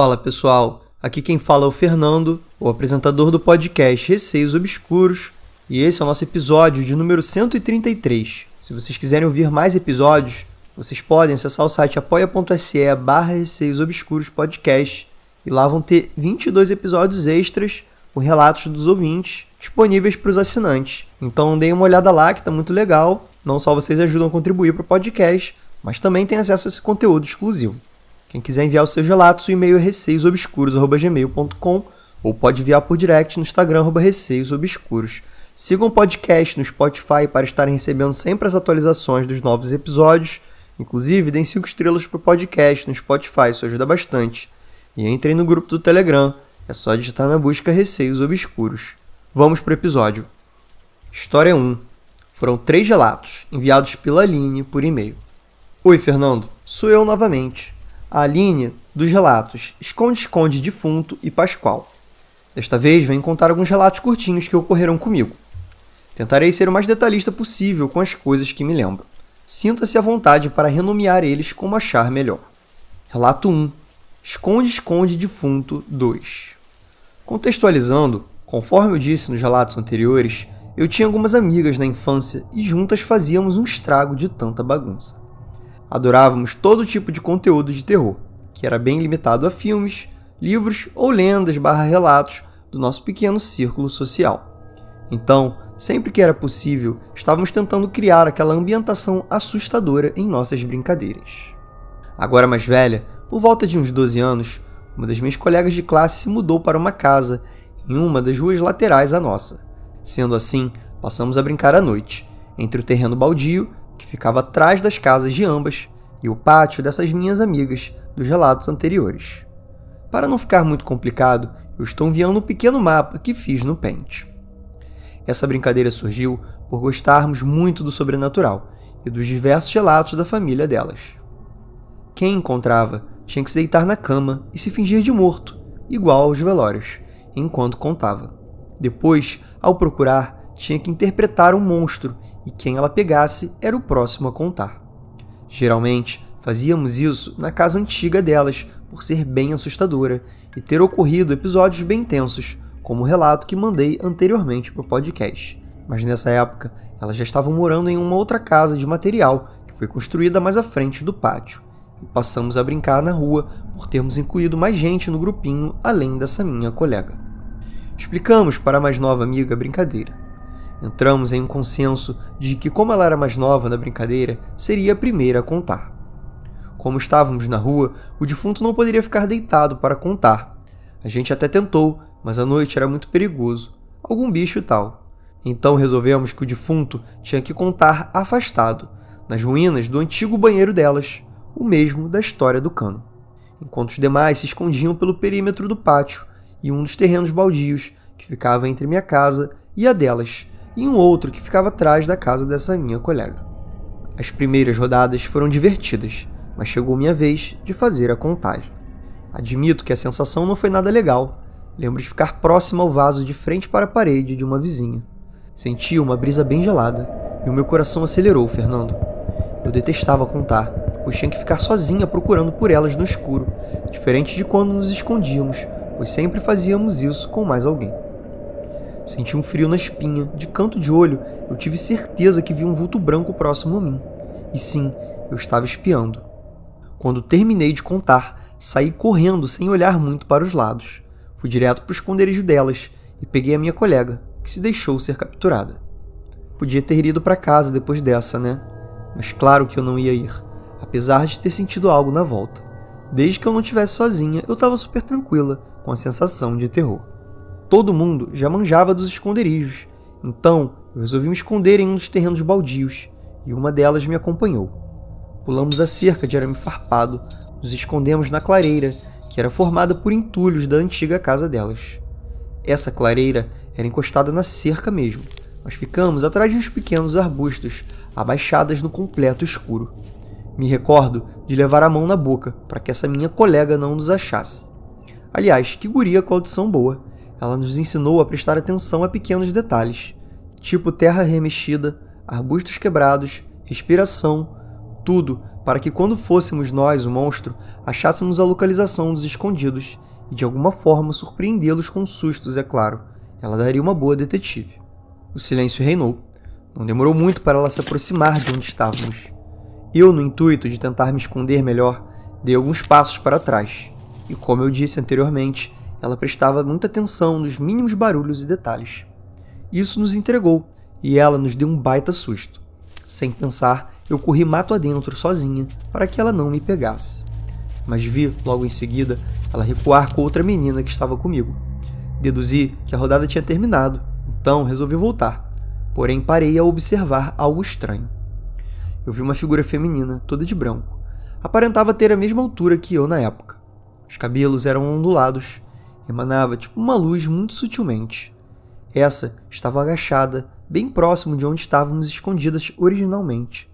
Fala pessoal, aqui quem fala é o Fernando, o apresentador do podcast Receios Obscuros, e esse é o nosso episódio de número 133. Se vocês quiserem ouvir mais episódios, vocês podem acessar o site apoia.se barra Receios Obscuros Podcast, e lá vão ter 22 episódios extras com relatos dos ouvintes disponíveis para os assinantes. Então deem uma olhada lá que está muito legal. Não só vocês ajudam a contribuir para o podcast, mas também tem acesso a esse conteúdo exclusivo. Quem quiser enviar os seus relatos, o e-mail é receiosobscuros.gmail.com ou pode enviar por direct no Instagram, receiosobscuros. Sigam o podcast no Spotify para estarem recebendo sempre as atualizações dos novos episódios. Inclusive, deem 5 estrelas para o podcast no Spotify, isso ajuda bastante. E entrem no grupo do Telegram, é só digitar na busca Receios Obscuros. Vamos para o episódio. História 1. Foram três relatos, enviados pela Aline por e-mail. Oi, Fernando. Sou eu novamente a linha dos relatos Esconde-Esconde Defunto e Pascoal. Desta vez venho contar alguns relatos curtinhos que ocorreram comigo. Tentarei ser o mais detalhista possível com as coisas que me lembro. Sinta-se à vontade para renomear eles como achar melhor. Relato 1 Esconde-Esconde Defunto 2 Contextualizando, conforme eu disse nos relatos anteriores, eu tinha algumas amigas na infância e juntas fazíamos um estrago de tanta bagunça adorávamos todo tipo de conteúdo de terror, que era bem limitado a filmes, livros ou lendas barra relatos do nosso pequeno círculo social. Então, sempre que era possível, estávamos tentando criar aquela ambientação assustadora em nossas brincadeiras. Agora mais velha, por volta de uns 12 anos, uma das minhas colegas de classe se mudou para uma casa em uma das ruas laterais à nossa. Sendo assim, passamos a brincar à noite, entre o terreno baldio que ficava atrás das casas de ambas, e o pátio dessas minhas amigas dos relatos anteriores. Para não ficar muito complicado, eu estou enviando um pequeno mapa que fiz no Paint. Essa brincadeira surgiu por gostarmos muito do sobrenatural e dos diversos relatos da família delas. Quem encontrava tinha que se deitar na cama e se fingir de morto, igual aos velórios, enquanto contava. Depois, ao procurar, tinha que interpretar um monstro e quem ela pegasse era o próximo a contar. Geralmente, fazíamos isso na casa antiga delas, por ser bem assustadora e ter ocorrido episódios bem tensos, como o relato que mandei anteriormente para o podcast. Mas nessa época, elas já estavam morando em uma outra casa de material que foi construída mais à frente do pátio. E passamos a brincar na rua por termos incluído mais gente no grupinho além dessa minha colega. Explicamos para a mais nova amiga a brincadeira Entramos em um consenso de que, como ela era mais nova na brincadeira, seria a primeira a contar. Como estávamos na rua, o defunto não poderia ficar deitado para contar. A gente até tentou, mas a noite era muito perigoso, algum bicho e tal. Então resolvemos que o defunto tinha que contar afastado, nas ruínas do antigo banheiro delas, o mesmo da história do cano. Enquanto os demais se escondiam pelo perímetro do pátio e um dos terrenos baldios que ficava entre minha casa e a delas, e um outro que ficava atrás da casa dessa minha colega. As primeiras rodadas foram divertidas, mas chegou minha vez de fazer a contagem. Admito que a sensação não foi nada legal. Lembro de ficar próximo ao vaso de frente para a parede de uma vizinha. Senti uma brisa bem gelada e o meu coração acelerou, Fernando. Eu detestava contar, pois tinha que ficar sozinha procurando por elas no escuro, diferente de quando nos escondíamos, pois sempre fazíamos isso com mais alguém. Senti um frio na espinha. De canto de olho, eu tive certeza que vi um vulto branco próximo a mim. E sim, eu estava espiando. Quando terminei de contar, saí correndo sem olhar muito para os lados. Fui direto para o esconderijo delas e peguei a minha colega, que se deixou ser capturada. Podia ter ido para casa depois dessa, né? Mas claro que eu não ia ir, apesar de ter sentido algo na volta. Desde que eu não estivesse sozinha, eu estava super tranquila, com a sensação de terror. Todo mundo já manjava dos esconderijos, então eu resolvi me esconder em um dos terrenos baldios e uma delas me acompanhou. Pulamos a cerca de arame farpado, nos escondemos na clareira, que era formada por entulhos da antiga casa delas. Essa clareira era encostada na cerca mesmo, mas ficamos atrás de uns pequenos arbustos, abaixadas no completo escuro. Me recordo de levar a mão na boca para que essa minha colega não nos achasse. Aliás, que guria com audição boa. Ela nos ensinou a prestar atenção a pequenos detalhes, tipo terra remexida, arbustos quebrados, respiração, tudo para que quando fôssemos nós o monstro, achássemos a localização dos escondidos e de alguma forma surpreendê-los com sustos, é claro. Ela daria uma boa detetive. O silêncio reinou. Não demorou muito para ela se aproximar de onde estávamos. Eu, no intuito de tentar me esconder melhor, dei alguns passos para trás. E como eu disse anteriormente, ela prestava muita atenção nos mínimos barulhos e detalhes. Isso nos entregou e ela nos deu um baita susto. Sem pensar, eu corri mato adentro sozinha para que ela não me pegasse. Mas vi, logo em seguida, ela recuar com outra menina que estava comigo. Deduzi que a rodada tinha terminado, então resolvi voltar. Porém, parei a observar algo estranho. Eu vi uma figura feminina, toda de branco. Aparentava ter a mesma altura que eu na época. Os cabelos eram ondulados, emanava tipo uma luz muito sutilmente. Essa estava agachada, bem próximo de onde estávamos escondidas originalmente.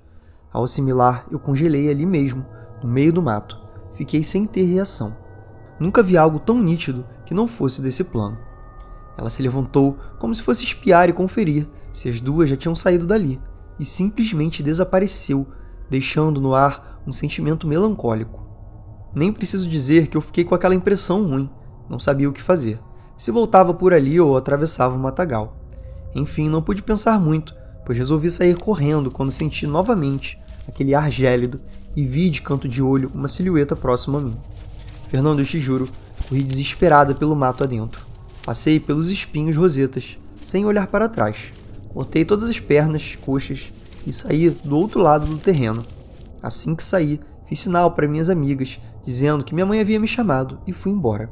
Ao assimilar, eu congelei ali mesmo, no meio do mato. Fiquei sem ter reação. Nunca vi algo tão nítido que não fosse desse plano. Ela se levantou como se fosse espiar e conferir se as duas já tinham saído dali, e simplesmente desapareceu, deixando no ar um sentimento melancólico. Nem preciso dizer que eu fiquei com aquela impressão ruim, não sabia o que fazer, se voltava por ali ou atravessava o matagal. Enfim, não pude pensar muito, pois resolvi sair correndo quando senti novamente aquele ar gélido e vi de canto de olho uma silhueta próxima a mim. Fernando, eu te juro, corri desesperada pelo mato adentro. Passei pelos espinhos rosetas, sem olhar para trás. Cortei todas as pernas, coxas e saí do outro lado do terreno. Assim que saí, fiz sinal para minhas amigas, dizendo que minha mãe havia me chamado e fui embora.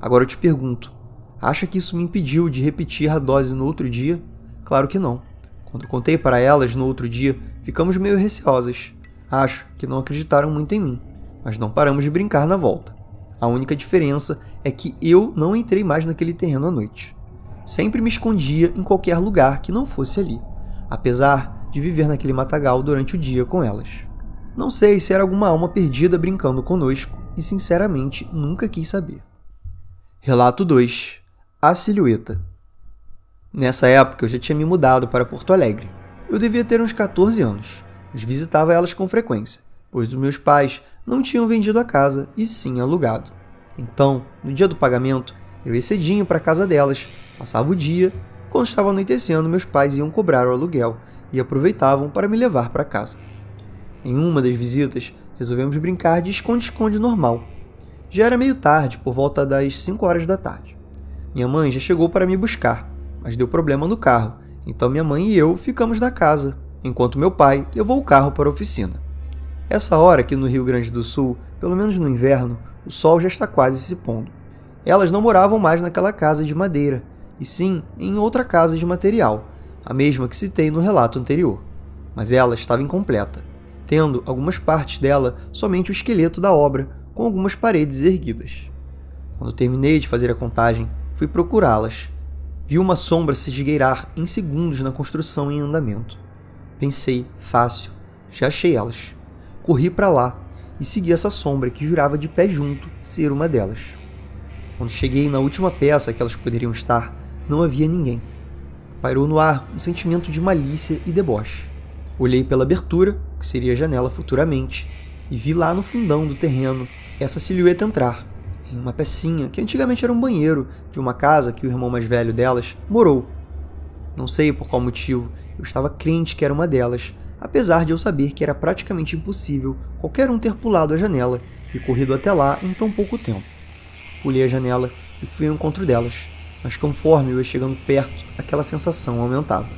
Agora eu te pergunto: acha que isso me impediu de repetir a dose no outro dia? Claro que não. Quando contei para elas no outro dia, ficamos meio receosas. Acho que não acreditaram muito em mim, mas não paramos de brincar na volta. A única diferença é que eu não entrei mais naquele terreno à noite. Sempre me escondia em qualquer lugar que não fosse ali, apesar de viver naquele matagal durante o dia com elas. Não sei se era alguma alma perdida brincando conosco e, sinceramente, nunca quis saber. Relato 2 A Silhueta Nessa época eu já tinha me mudado para Porto Alegre. Eu devia ter uns 14 anos, mas visitava elas com frequência, pois os meus pais não tinham vendido a casa e sim alugado. Então, no dia do pagamento, eu ia cedinho para a casa delas, passava o dia e quando estava anoitecendo, meus pais iam cobrar o aluguel e aproveitavam para me levar para casa. Em uma das visitas, resolvemos brincar de esconde-esconde normal. Já era meio tarde, por volta das 5 horas da tarde. Minha mãe já chegou para me buscar, mas deu problema no carro, então minha mãe e eu ficamos na casa, enquanto meu pai levou o carro para a oficina. Essa hora aqui no Rio Grande do Sul, pelo menos no inverno, o sol já está quase se pondo. Elas não moravam mais naquela casa de madeira, e sim em outra casa de material, a mesma que citei no relato anterior. Mas ela estava incompleta, tendo algumas partes dela somente o esqueleto da obra, com algumas paredes erguidas. Quando terminei de fazer a contagem, fui procurá-las. Vi uma sombra se esgueirar em segundos na construção em andamento. Pensei, fácil, já achei elas corri para lá e segui essa sombra que jurava de pé junto ser uma delas. Quando cheguei na última peça que elas poderiam estar, não havia ninguém. Pairou no ar um sentimento de malícia e deboche. Olhei pela abertura, que seria a janela futuramente, e vi lá no fundão do terreno essa silhueta entrar, em uma pecinha que antigamente era um banheiro de uma casa que o irmão mais velho delas morou. Não sei por qual motivo, eu estava crente que era uma delas, apesar de eu saber que era praticamente impossível qualquer um ter pulado a janela e corrido até lá em tão pouco tempo. Pulei a janela e fui ao encontro delas, mas conforme eu ia chegando perto, aquela sensação aumentava.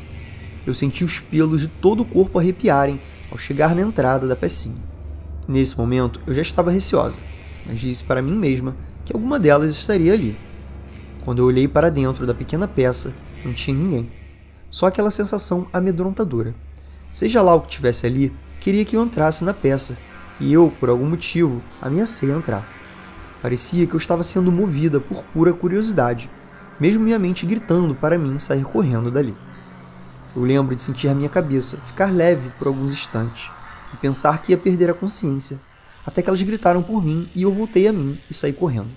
Eu senti os pelos de todo o corpo arrepiarem ao chegar na entrada da pecinha. Nesse momento, eu já estava receosa, mas disse para mim mesma que alguma delas estaria ali. Quando eu olhei para dentro da pequena peça, não tinha ninguém. Só aquela sensação amedrontadora. Seja lá o que tivesse ali, queria que eu entrasse na peça, e eu, por algum motivo, ameacei entrar. Parecia que eu estava sendo movida por pura curiosidade, mesmo minha mente gritando para mim sair correndo dali. Eu lembro de sentir a minha cabeça ficar leve por alguns instantes e pensar que ia perder a consciência, até que elas gritaram por mim e eu voltei a mim e saí correndo.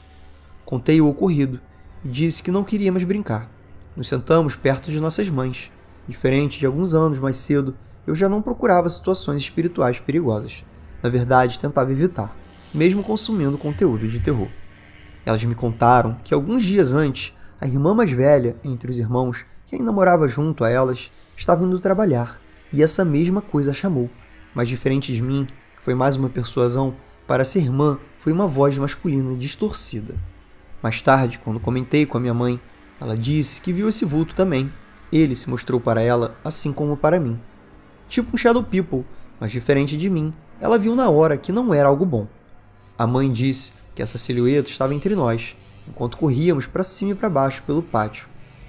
Contei o ocorrido e disse que não queria mais brincar. Nos sentamos perto de nossas mães. Diferente de alguns anos mais cedo, eu já não procurava situações espirituais perigosas. na verdade, tentava evitar, mesmo consumindo conteúdo de terror. Elas me contaram que alguns dias antes, a irmã mais velha entre os irmãos, que ainda morava junto a elas, estava indo trabalhar e essa mesma coisa a chamou. Mas diferente de mim, que foi mais uma persuasão, para ser irmã foi uma voz masculina distorcida. Mais tarde, quando comentei com a minha mãe, ela disse que viu esse vulto também. Ele se mostrou para ela assim como para mim. Tipo um Shadow People, mas diferente de mim, ela viu na hora que não era algo bom. A mãe disse que essa silhueta estava entre nós, enquanto corríamos para cima e para baixo pelo pátio,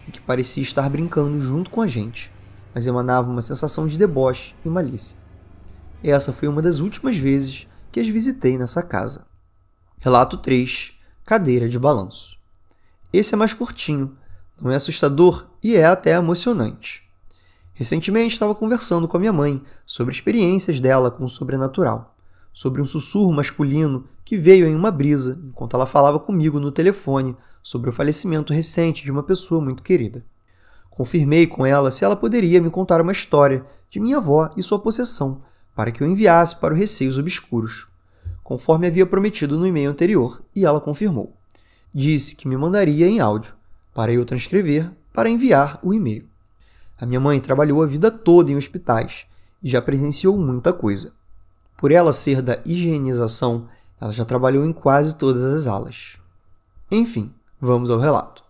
e que parecia estar brincando junto com a gente mas emanava uma sensação de deboche e malícia. Essa foi uma das últimas vezes que as visitei nessa casa. Relato 3 Cadeira de balanço. Esse é mais curtinho, não é assustador e é até emocionante. Recentemente estava conversando com a minha mãe sobre experiências dela com o sobrenatural, sobre um sussurro masculino que veio em uma brisa enquanto ela falava comigo no telefone sobre o falecimento recente de uma pessoa muito querida. Confirmei com ela se ela poderia me contar uma história de minha avó e sua possessão, para que eu enviasse para os Receios Obscuros, conforme havia prometido no e-mail anterior, e ela confirmou. Disse que me mandaria em áudio, para eu transcrever, para enviar o e-mail. A minha mãe trabalhou a vida toda em hospitais e já presenciou muita coisa. Por ela ser da higienização, ela já trabalhou em quase todas as alas. Enfim, vamos ao relato.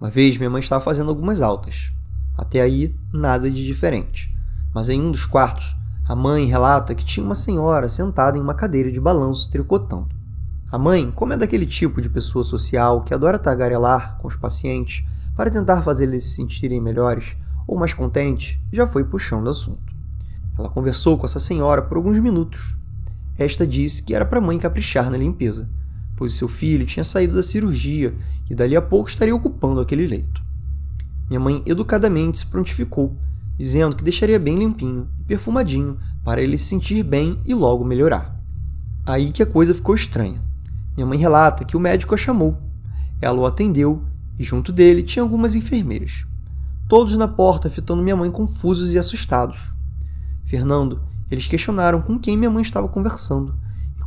Uma vez minha mãe estava fazendo algumas altas. Até aí, nada de diferente. Mas em um dos quartos, a mãe relata que tinha uma senhora sentada em uma cadeira de balanço tricotando. A mãe, como é daquele tipo de pessoa social que adora tagarelar com os pacientes para tentar fazer eles se sentirem melhores ou mais contentes, já foi puxando o assunto. Ela conversou com essa senhora por alguns minutos. Esta disse que era para a mãe caprichar na limpeza, pois seu filho tinha saído da cirurgia e dali a pouco estaria ocupando aquele leito. Minha mãe educadamente se prontificou, dizendo que deixaria bem limpinho e perfumadinho para ele se sentir bem e logo melhorar. Aí que a coisa ficou estranha. Minha mãe relata que o médico a chamou. Ela o atendeu e junto dele tinha algumas enfermeiras. Todos na porta fitando minha mãe confusos e assustados. Fernando, eles questionaram com quem minha mãe estava conversando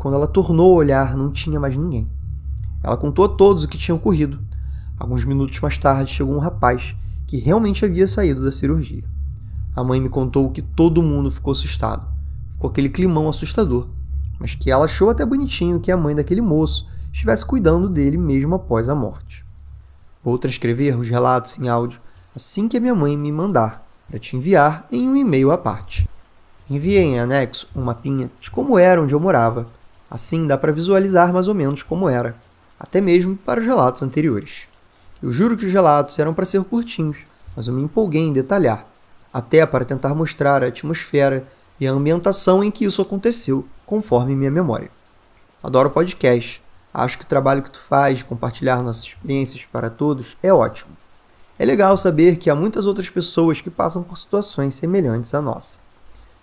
quando ela tornou a olhar, não tinha mais ninguém. Ela contou a todos o que tinha ocorrido. Alguns minutos mais tarde chegou um rapaz que realmente havia saído da cirurgia. A mãe me contou que todo mundo ficou assustado. Ficou aquele climão assustador, mas que ela achou até bonitinho que a mãe daquele moço estivesse cuidando dele mesmo após a morte. Vou transcrever os relatos em áudio assim que a minha mãe me mandar, para te enviar em um e-mail à parte. Enviei em anexo um mapinha de como era onde eu morava Assim dá para visualizar mais ou menos como era, até mesmo para os relatos anteriores. Eu juro que os relatos eram para ser curtinhos, mas eu me empolguei em detalhar, até para tentar mostrar a atmosfera e a ambientação em que isso aconteceu, conforme minha memória. Adoro podcast. Acho que o trabalho que tu faz de compartilhar nossas experiências para todos é ótimo. É legal saber que há muitas outras pessoas que passam por situações semelhantes à nossa.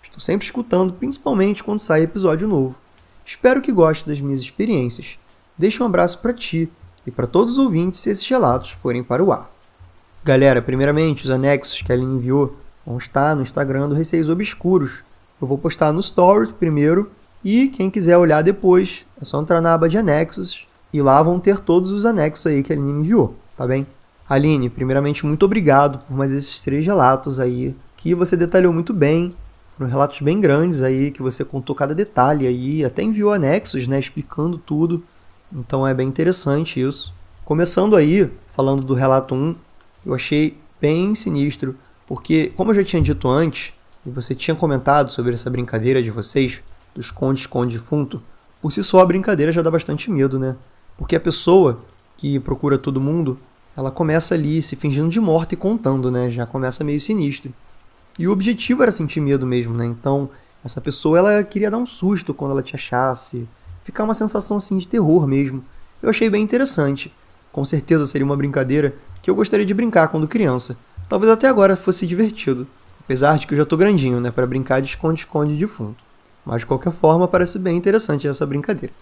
Estou sempre escutando, principalmente quando sai episódio novo Espero que goste das minhas experiências. Deixo um abraço para ti e para todos os ouvintes se esses relatos forem para o ar. Galera, primeiramente, os anexos que a Aline enviou vão estar no Instagram do Receios Obscuros. Eu vou postar no Stories primeiro e quem quiser olhar depois é só entrar na aba de anexos e lá vão ter todos os anexos aí que a Aline enviou, tá bem? Aline, primeiramente, muito obrigado por mais esses três relatos aí que você detalhou muito bem foram relatos bem grandes aí, que você contou cada detalhe aí, até enviou anexos, né, explicando tudo. Então é bem interessante isso. Começando aí, falando do relato 1, eu achei bem sinistro, porque como eu já tinha dito antes, e você tinha comentado sobre essa brincadeira de vocês, do esconde-esconde defunto, por si só a brincadeira já dá bastante medo, né? Porque a pessoa que procura todo mundo, ela começa ali se fingindo de morta e contando, né? Já começa meio sinistro. E o objetivo era sentir medo mesmo, né? Então, essa pessoa ela queria dar um susto quando ela te achasse, ficar uma sensação assim de terror mesmo. Eu achei bem interessante. Com certeza seria uma brincadeira que eu gostaria de brincar quando criança. Talvez até agora fosse divertido, apesar de que eu já tô grandinho, né, para brincar de esconde-esconde de fundo. Mas de qualquer forma, parece bem interessante essa brincadeira.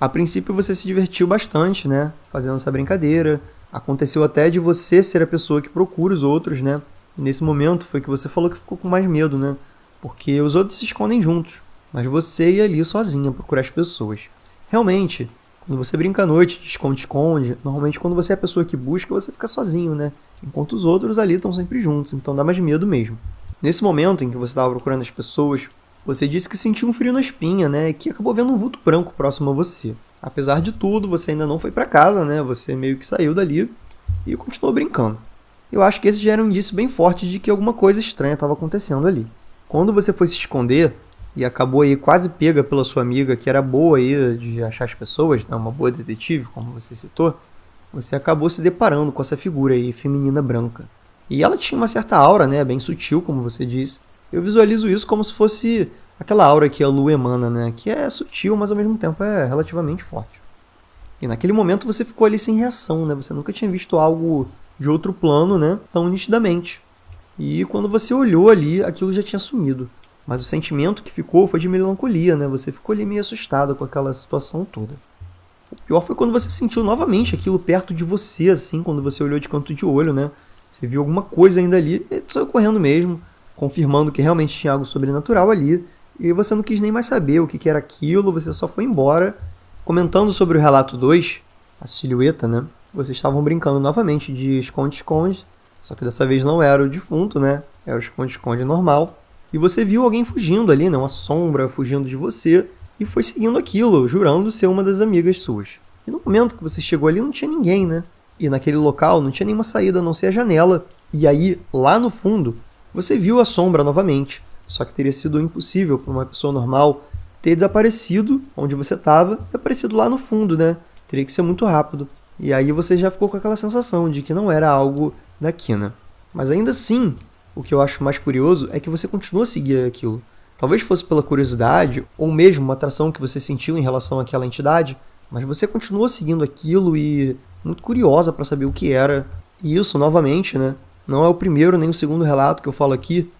A princípio você se divertiu bastante, né, fazendo essa brincadeira. Aconteceu até de você ser a pessoa que procura os outros, né? nesse momento foi que você falou que ficou com mais medo, né? Porque os outros se escondem juntos. mas você ia ali sozinha procurar as pessoas. Realmente, quando você brinca à noite, esconde-esconde, normalmente quando você é a pessoa que busca, você fica sozinho, né? Enquanto os outros ali estão sempre juntos, então dá mais medo mesmo. Nesse momento em que você estava procurando as pessoas, você disse que sentiu um frio na espinha, né? E que acabou vendo um vulto branco próximo a você. Apesar de tudo, você ainda não foi para casa, né? Você meio que saiu dali e continuou brincando. Eu acho que esse já era um indício bem forte de que alguma coisa estranha estava acontecendo ali. Quando você foi se esconder e acabou aí quase pega pela sua amiga, que era boa aí de achar as pessoas, né, uma boa detetive, como você citou, você acabou se deparando com essa figura aí feminina branca. E ela tinha uma certa aura, né, bem sutil, como você disse. Eu visualizo isso como se fosse aquela aura que a lua emana, né, que é sutil, mas ao mesmo tempo é relativamente forte. E naquele momento você ficou ali sem reação, né? Você nunca tinha visto algo de outro plano, né? Tão nitidamente. E quando você olhou ali, aquilo já tinha sumido. Mas o sentimento que ficou foi de melancolia, né? Você ficou ali meio assustada com aquela situação toda. O pior foi quando você sentiu novamente aquilo perto de você, assim, quando você olhou de canto de olho, né? Você viu alguma coisa ainda ali e saiu correndo mesmo, confirmando que realmente tinha algo sobrenatural ali. E você não quis nem mais saber o que era aquilo, você só foi embora. Comentando sobre o relato 2, a silhueta, né? vocês estavam brincando novamente de esconde-esconde, só que dessa vez não era o defunto, né? Era o esconde-esconde normal. E você viu alguém fugindo ali, né? Uma sombra fugindo de você e foi seguindo aquilo, jurando ser uma das amigas suas. E no momento que você chegou ali não tinha ninguém, né? E naquele local não tinha nenhuma saída a não ser a janela. E aí, lá no fundo, você viu a sombra novamente. Só que teria sido impossível para uma pessoa normal ter desaparecido onde você estava e aparecido lá no fundo, né? Teria que ser muito rápido. E aí você já ficou com aquela sensação de que não era algo da quina. Mas ainda assim, o que eu acho mais curioso é que você continua a seguir aquilo. Talvez fosse pela curiosidade, ou mesmo uma atração que você sentiu em relação àquela entidade, mas você continua seguindo aquilo e muito curiosa para saber o que era. E isso, novamente, né, não é o primeiro nem o segundo relato que eu falo aqui.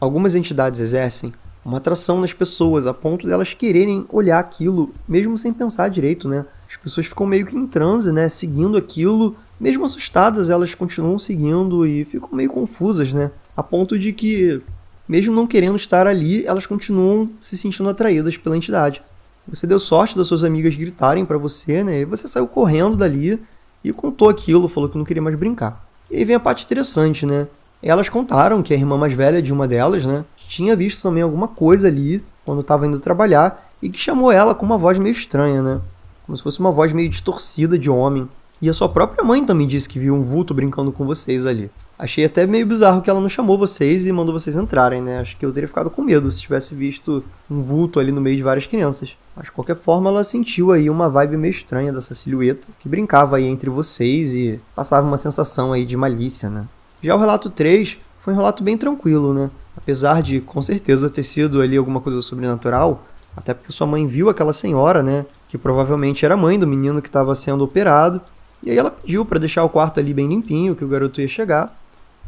Algumas entidades exercem uma atração nas pessoas a ponto delas quererem olhar aquilo, mesmo sem pensar direito, né? As pessoas ficam meio que em transe, né? Seguindo aquilo, mesmo assustadas, elas continuam seguindo e ficam meio confusas, né? A ponto de que, mesmo não querendo estar ali, elas continuam se sentindo atraídas pela entidade. Você deu sorte das suas amigas gritarem para você, né? E você saiu correndo dali e contou aquilo, falou que não queria mais brincar. E aí vem a parte interessante, né? Elas contaram que a irmã mais velha de uma delas, né, tinha visto também alguma coisa ali quando estava indo trabalhar e que chamou ela com uma voz meio estranha, né? Como se fosse uma voz meio distorcida de homem. E a sua própria mãe também disse que viu um vulto brincando com vocês ali. Achei até meio bizarro que ela não chamou vocês e mandou vocês entrarem, né? Acho que eu teria ficado com medo se tivesse visto um vulto ali no meio de várias crianças. Mas de qualquer forma, ela sentiu aí uma vibe meio estranha dessa silhueta que brincava aí entre vocês e passava uma sensação aí de malícia, né? Já o relato 3 foi um relato bem tranquilo, né? Apesar de, com certeza, ter sido ali alguma coisa sobrenatural, até porque sua mãe viu aquela senhora, né? Que provavelmente era mãe do menino que estava sendo operado. E aí ela pediu para deixar o quarto ali bem limpinho, que o garoto ia chegar.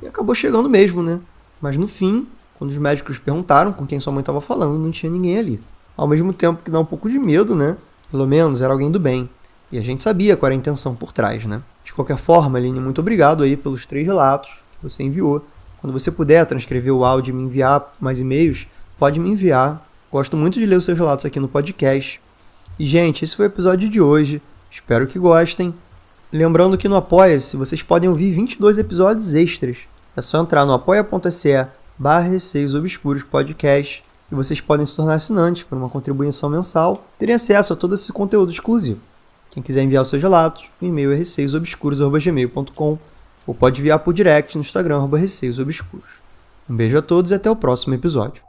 E acabou chegando mesmo, né? Mas no fim, quando os médicos perguntaram com quem sua mãe estava falando, não tinha ninguém ali. Ao mesmo tempo que dá um pouco de medo, né? Pelo menos era alguém do bem. E a gente sabia qual era a intenção por trás, né? De qualquer forma, Aline, muito obrigado aí pelos três relatos que você enviou. Quando você puder transcrever o áudio e me enviar mais e-mails, pode me enviar. Gosto muito de ler os seus relatos aqui no podcast. E, gente, esse foi o episódio de hoje. Espero que gostem. Lembrando que no Apoia-se vocês podem ouvir 22 episódios extras. É só entrar no apoia.se barra Receios Obscuros Podcast e vocês podem se tornar assinantes por uma contribuição mensal terem acesso a todo esse conteúdo exclusivo. Quem quiser enviar seus relatos, o e-mail é receiosobscuros.gmail.com ou pode enviar por direct no Instagram, arroba Receios Obscuros. Um beijo a todos e até o próximo episódio.